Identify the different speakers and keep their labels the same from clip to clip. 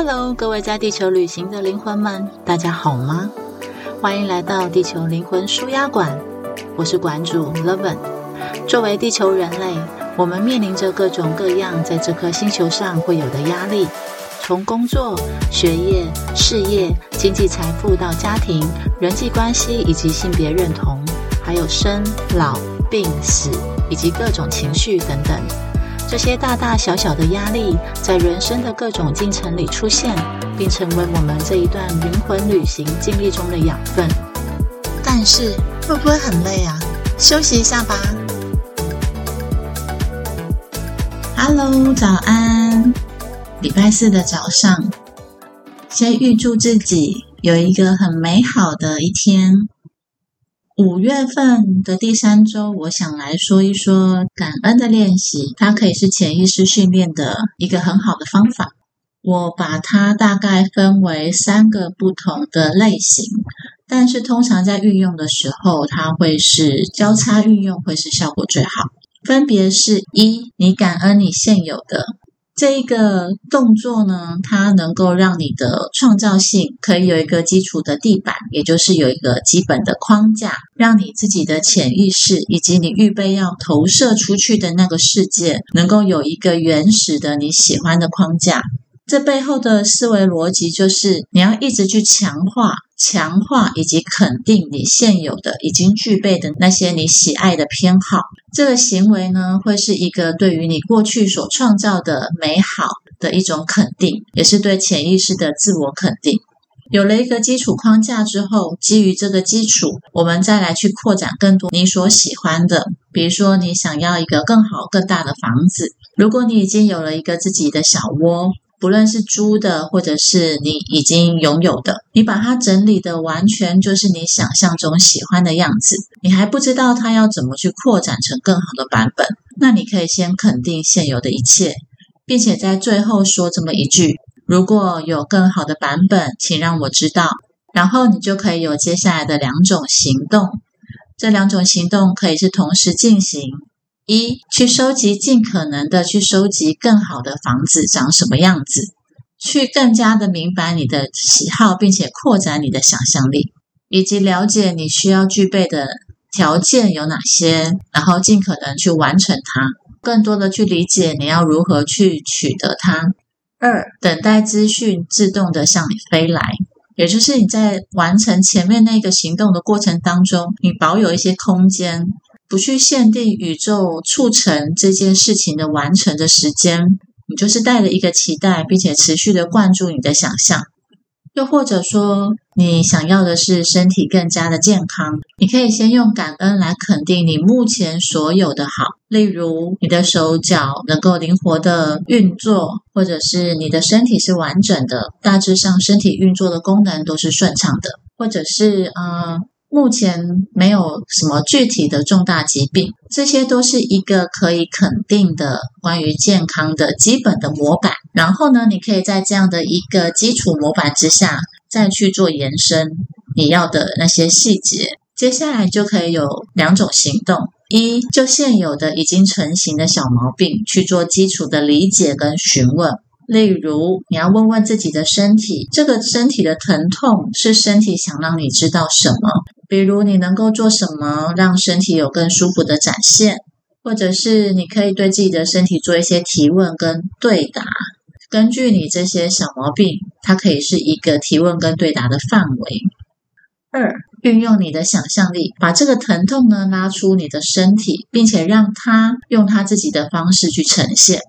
Speaker 1: Hello，各位在地球旅行的灵魂们，大家好吗？欢迎来到地球灵魂舒压馆，我是馆主 Levin。作为地球人类，我们面临着各种各样在这颗星球上会有的压力，从工作、学业、事业、经济财富到家庭、人际关系以及性别认同，还有生老病死以及各种情绪等等。这些大大小小的压力，在人生的各种进程里出现，并成为我们这一段灵魂旅行经历中的养分。但是，会不会很累啊？休息一下吧。Hello，早安！礼拜四的早上，先预祝自己有一个很美好的一天。五月份的第三周，我想来说一说感恩的练习。它可以是潜意识训练的一个很好的方法。我把它大概分为三个不同的类型，但是通常在运用的时候，它会是交叉运用，会是效果最好。分别是一，你感恩你现有的。这一个动作呢，它能够让你的创造性可以有一个基础的地板，也就是有一个基本的框架，让你自己的潜意识以及你预备要投射出去的那个世界，能够有一个原始的你喜欢的框架。这背后的思维逻辑就是，你要一直去强化、强化以及肯定你现有的、已经具备的那些你喜爱的偏好。这个行为呢，会是一个对于你过去所创造的美好的一种肯定，也是对潜意识的自我肯定。有了一个基础框架之后，基于这个基础，我们再来去扩展更多你所喜欢的。比如说，你想要一个更好、更大的房子，如果你已经有了一个自己的小窝。不论是租的，或者是你已经拥有的，你把它整理的完全就是你想象中喜欢的样子，你还不知道它要怎么去扩展成更好的版本，那你可以先肯定现有的一切，并且在最后说这么一句：如果有更好的版本，请让我知道。然后你就可以有接下来的两种行动，这两种行动可以是同时进行。一去收集，尽可能的去收集更好的房子长什么样子，去更加的明白你的喜好，并且扩展你的想象力，以及了解你需要具备的条件有哪些，然后尽可能去完成它，更多的去理解你要如何去取得它。二等待资讯自动的向你飞来，也就是你在完成前面那个行动的过程当中，你保有一些空间。不去限定宇宙促成这件事情的完成的时间，你就是带着一个期待，并且持续的灌注你的想象。又或者说，你想要的是身体更加的健康，你可以先用感恩来肯定你目前所有的好，例如你的手脚能够灵活的运作，或者是你的身体是完整的，大致上身体运作的功能都是顺畅的，或者是啊。目前没有什么具体的重大疾病，这些都是一个可以肯定的关于健康的基本的模板。然后呢，你可以在这样的一个基础模板之下，再去做延伸你要的那些细节。接下来就可以有两种行动：一，就现有的已经成型的小毛病去做基础的理解跟询问。例如，你要问问自己的身体，这个身体的疼痛是身体想让你知道什么？比如，你能够做什么让身体有更舒服的展现，或者是你可以对自己的身体做一些提问跟对答。根据你这些小毛病，它可以是一个提问跟对答的范围。二，运用你的想象力，把这个疼痛呢拉出你的身体，并且让它用它自己的方式去呈现。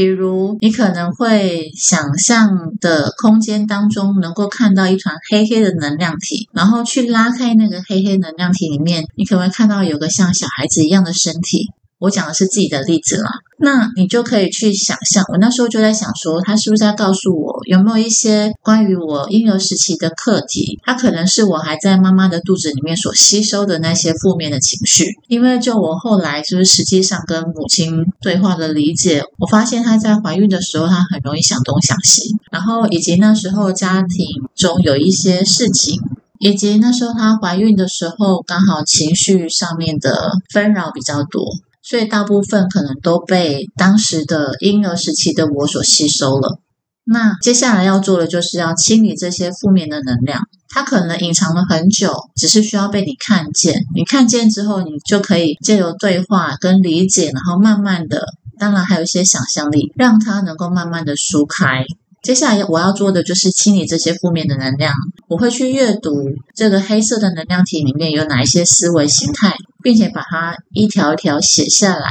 Speaker 1: 比如，你可能会想象的空间当中，能够看到一团黑黑的能量体，然后去拉开那个黑黑能量体里面，你可能会看到有个像小孩子一样的身体。我讲的是自己的例子啦，那你就可以去想象。我那时候就在想说，他是不是在告诉我，有没有一些关于我婴儿时期的课题？他可能是我还在妈妈的肚子里面所吸收的那些负面的情绪。因为就我后来就是实际上跟母亲对话的理解，我发现她在怀孕的时候，她很容易想东想西，然后以及那时候家庭中有一些事情，以及那时候她怀孕的时候，刚好情绪上面的纷扰比较多。所以大部分可能都被当时的婴儿时期的我所吸收了。那接下来要做的就是要清理这些负面的能量，它可能隐藏了很久，只是需要被你看见。你看见之后，你就可以借由对话跟理解，然后慢慢的，当然还有一些想象力，让它能够慢慢的舒开。接下来我要做的就是清理这些负面的能量。我会去阅读这个黑色的能量体里面有哪一些思维形态，并且把它一条一条写下来，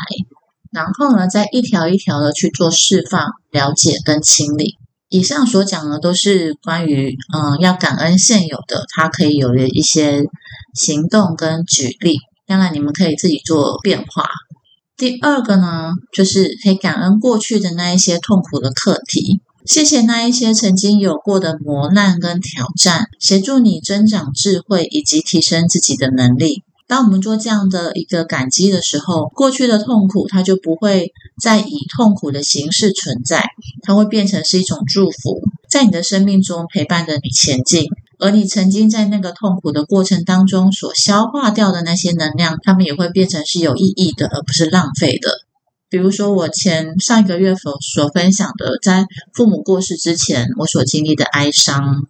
Speaker 1: 然后呢，再一条一条的去做释放、了解跟清理。以上所讲的都是关于嗯要感恩现有的，它可以有的一些行动跟举例。当然，你们可以自己做变化。第二个呢，就是可以感恩过去的那一些痛苦的课题。谢谢那一些曾经有过的磨难跟挑战，协助你增长智慧以及提升自己的能力。当我们做这样的一个感激的时候，过去的痛苦它就不会再以痛苦的形式存在，它会变成是一种祝福，在你的生命中陪伴着你前进。而你曾经在那个痛苦的过程当中所消化掉的那些能量，它们也会变成是有意义的，而不是浪费的。比如说，我前上一个月所所分享的，在父母过世之前，我所经历的哀伤，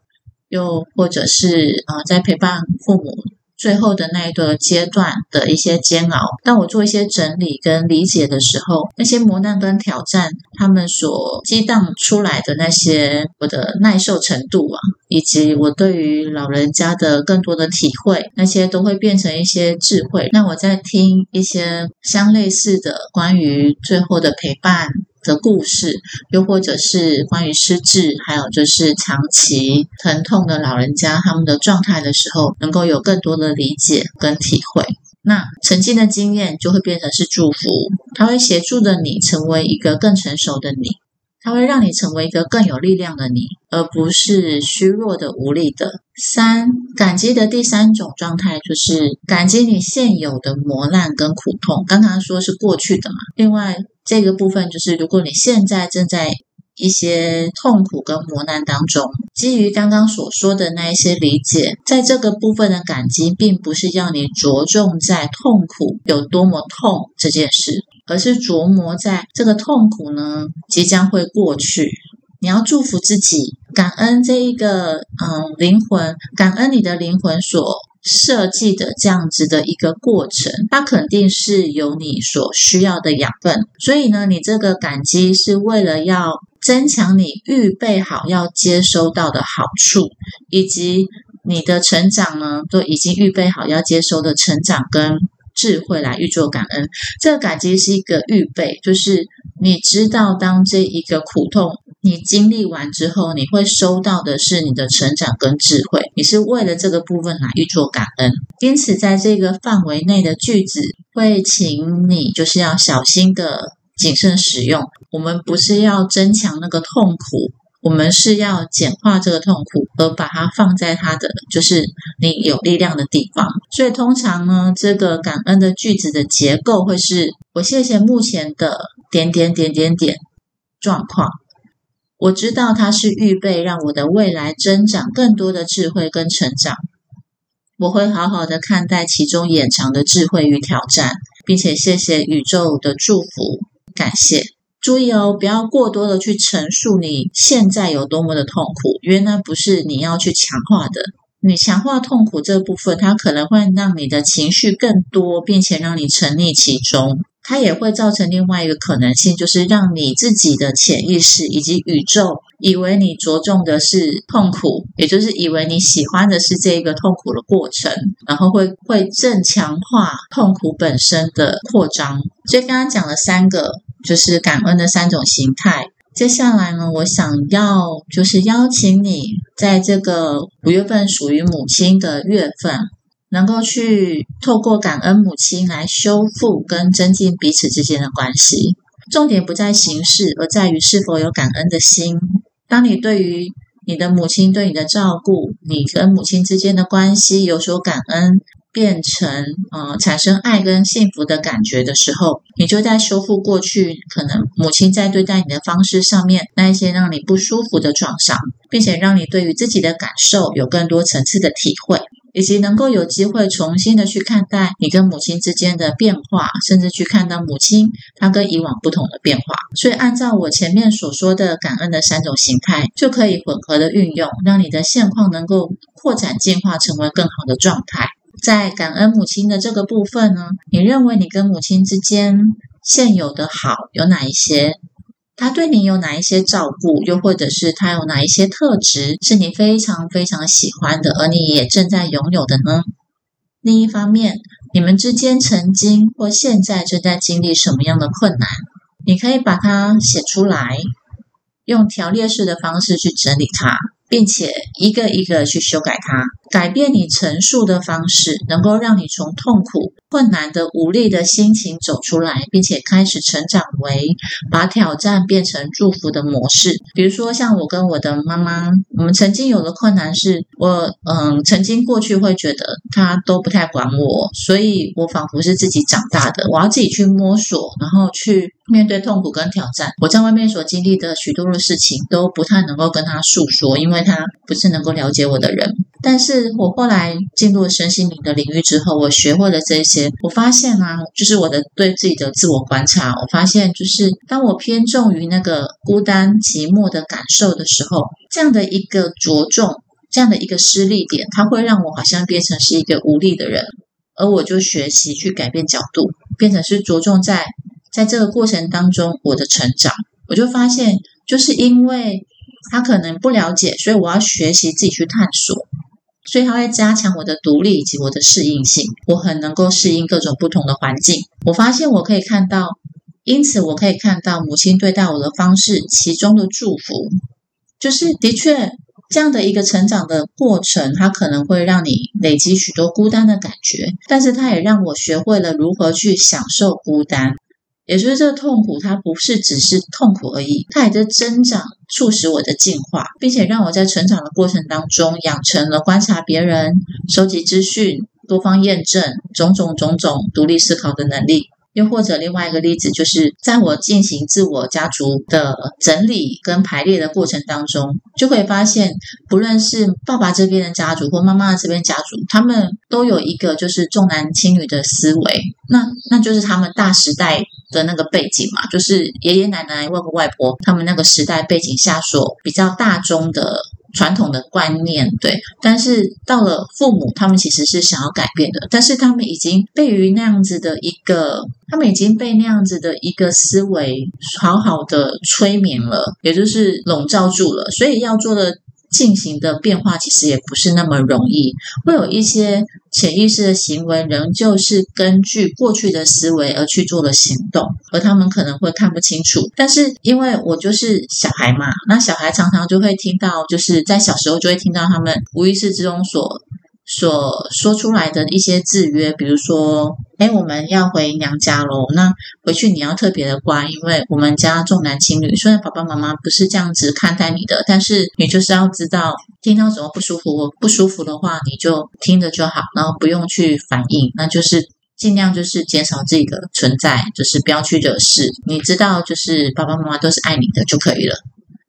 Speaker 1: 又或者是啊，在陪伴父母。最后的那一个阶段的一些煎熬，当我做一些整理跟理解的时候，那些磨难跟挑战，他们所激荡出来的那些我的耐受程度啊，以及我对于老人家的更多的体会，那些都会变成一些智慧。那我在听一些相类似的关于最后的陪伴。的故事，又或者是关于失智，还有就是长期疼痛的老人家他们的状态的时候，能够有更多的理解跟体会。那曾经的经验就会变成是祝福，它会协助的你成为一个更成熟的你。它会让你成为一个更有力量的你，而不是虚弱的、无力的。三，感激的第三种状态就是感激你现有的磨难跟苦痛。刚刚说是过去的嘛，另外这个部分就是，如果你现在正在一些痛苦跟磨难当中，基于刚刚所说的那一些理解，在这个部分的感激，并不是要你着重在痛苦有多么痛这件事。而是琢磨在这个痛苦呢，即将会过去。你要祝福自己，感恩这一个嗯灵魂，感恩你的灵魂所设计的这样子的一个过程，它肯定是有你所需要的养分。所以呢，你这个感激是为了要增强你预备好要接收到的好处，以及你的成长呢，都已经预备好要接收的成长跟。智慧来预做感恩，这个感激是一个预备，就是你知道，当这一个苦痛你经历完之后，你会收到的是你的成长跟智慧。你是为了这个部分来预做感恩，因此在这个范围内的句子，会请你就是要小心的谨慎使用。我们不是要增强那个痛苦。我们是要简化这个痛苦，而把它放在它的就是你有力量的地方。所以通常呢，这个感恩的句子的结构会是：我谢谢目前的点点点点点状况。我知道它是预备让我的未来增长更多的智慧跟成长。我会好好的看待其中掩藏的智慧与挑战，并且谢谢宇宙的祝福，感谢。注意哦，不要过多的去陈述你现在有多么的痛苦，因为那不是你要去强化的。你强化痛苦这部分，它可能会让你的情绪更多，并且让你沉溺其中。它也会造成另外一个可能性，就是让你自己的潜意识以及宇宙以为你着重的是痛苦，也就是以为你喜欢的是这一个痛苦的过程，然后会会正强化痛苦本身的扩张。所以刚刚讲了三个。就是感恩的三种形态。接下来呢，我想要就是邀请你，在这个五月份属于母亲的月份，能够去透过感恩母亲来修复跟增进彼此之间的关系。重点不在形式，而在于是否有感恩的心。当你对于你的母亲对你的照顾，你跟母亲之间的关系有所感恩。变成呃产生爱跟幸福的感觉的时候，你就在修复过去可能母亲在对待你的方式上面那一些让你不舒服的创伤，并且让你对于自己的感受有更多层次的体会。以及能够有机会重新的去看待你跟母亲之间的变化，甚至去看到母亲她跟以往不同的变化。所以，按照我前面所说的感恩的三种形态，就可以混合的运用，让你的现况能够扩展进化，成为更好的状态。在感恩母亲的这个部分呢，你认为你跟母亲之间现有的好有哪一些？他对你有哪一些照顾，又或者是他有哪一些特质是你非常非常喜欢的，而你也正在拥有的呢？另一方面，你们之间曾经或现在正在经历什么样的困难？你可以把它写出来，用条列式的方式去整理它。并且一个一个去修改它，改变你陈述的方式，能够让你从痛苦、困难的无力的心情走出来，并且开始成长为把挑战变成祝福的模式。比如说，像我跟我的妈妈，我们曾经有的困难是，我嗯，曾经过去会觉得她都不太管我，所以我仿佛是自己长大的，我要自己去摸索，然后去。面对痛苦跟挑战，我在外面所经历的许多的事情都不太能够跟他诉说，因为他不是能够了解我的人。但是我后来进入身心灵的领域之后，我学会了这些。我发现啊，就是我的对自己的自我观察，我发现就是当我偏重于那个孤单寂寞的感受的时候，这样的一个着重，这样的一个失力点，它会让我好像变成是一个无力的人，而我就学习去改变角度，变成是着重在。在这个过程当中，我的成长，我就发现，就是因为他可能不了解，所以我要学习自己去探索，所以他会加强我的独立以及我的适应性。我很能够适应各种不同的环境。我发现我可以看到，因此我可以看到母亲对待我的方式，其中的祝福，就是的确这样的一个成长的过程，它可能会让你累积许多孤单的感觉，但是它也让我学会了如何去享受孤单。也就是这个痛苦，它不是只是痛苦而已，它也在增长，促使我的进化，并且让我在成长的过程当中养成了观察别人、收集资讯、多方验证、种种种种独立思考的能力。又或者另外一个例子，就是在我进行自我家族的整理跟排列的过程当中，就会发现，不论是爸爸这边的家族或妈妈这边家族，他们都有一个就是重男轻女的思维，那那就是他们大时代的那个背景嘛，就是爷爷奶奶、外公外婆他们那个时代背景下所比较大众的。传统的观念对，但是到了父母，他们其实是想要改变的，但是他们已经被于那样子的一个，他们已经被那样子的一个思维好好的催眠了，也就是笼罩住了，所以要做的。进行的变化其实也不是那么容易，会有一些潜意识的行为仍旧是根据过去的思维而去做的行动，而他们可能会看不清楚。但是因为我就是小孩嘛，那小孩常常就会听到，就是在小时候就会听到他们无意识之中所。所说出来的一些制约，比如说，哎，我们要回娘家喽，那回去你要特别的乖，因为我们家重男轻女。虽然爸爸妈妈不是这样子看待你的，但是你就是要知道，听到什么不舒服、不舒服的话，你就听着就好，然后不用去反应，那就是尽量就是减少自己的存在，就是不要去惹事。你知道，就是爸爸妈妈都是爱你的就可以了，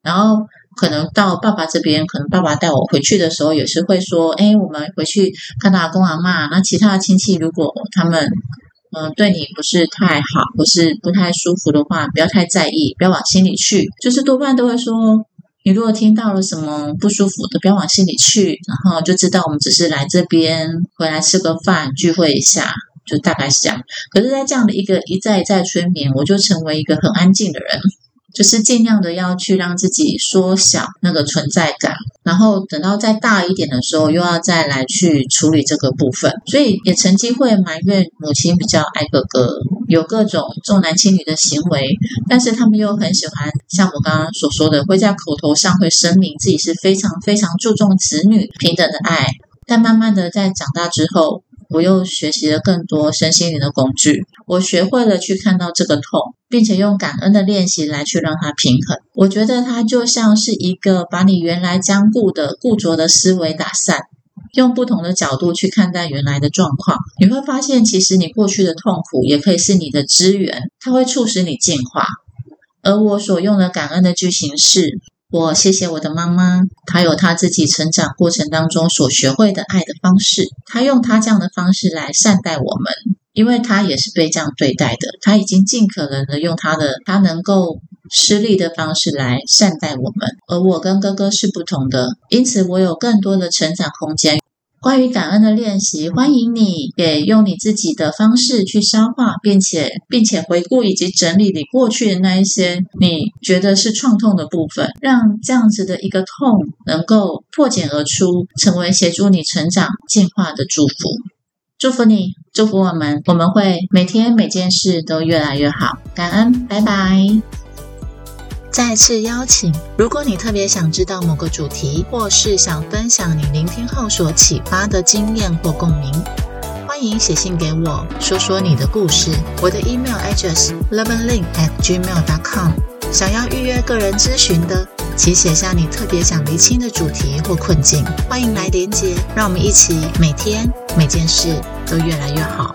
Speaker 1: 然后。可能到爸爸这边，可能爸爸带我回去的时候，也是会说：“哎，我们回去看到阿公阿妈。那其他的亲戚，如果他们嗯对你不是太好，或是不太舒服的话，不要太在意，不要往心里去。就是多半都会说，你如果听到了什么不舒服的，不要往心里去，然后就知道我们只是来这边回来吃个饭，聚会一下，就大概是这样。可是，在这样的一个一再一再催眠，我就成为一个很安静的人。”就是尽量的要去让自己缩小那个存在感，然后等到再大一点的时候，又要再来去处理这个部分。所以也曾经会埋怨母亲比较爱哥哥，有各种重男轻女的行为，但是他们又很喜欢像我刚刚所说的，会在口头上会声明自己是非常非常注重子女平等的爱，但慢慢的在长大之后。我又学习了更多身心灵的工具，我学会了去看到这个痛，并且用感恩的练习来去让它平衡。我觉得它就像是一个把你原来僵固的固着的思维打散，用不同的角度去看待原来的状况，你会发现，其实你过去的痛苦也可以是你的资源，它会促使你进化。而我所用的感恩的句型是：我谢谢我的妈妈，她有她自己成长过程当中所学会的爱的方式，她用她这样的方式来善待我们，因为她也是被这样对待的，她已经尽可能的用她的她能够。施力的方式来善待我们，而我跟哥哥是不同的，因此我有更多的成长空间。关于感恩的练习，欢迎你也用你自己的方式去消化，并且并且回顾以及整理你过去的那一些你觉得是创痛的部分，让这样子的一个痛能够破茧而出，成为协助你成长进化的祝福。祝福你，祝福我们，我们会每天每件事都越来越好。感恩，拜拜。再次邀请，如果你特别想知道某个主题，或是想分享你聆听后所启发的经验或共鸣，欢迎写信给我，说说你的故事。我的 email address loveandlink at gmail dot com。想要预约个人咨询的，请写下你特别想厘清的主题或困境，欢迎来连接，让我们一起每天每件事都越来越好。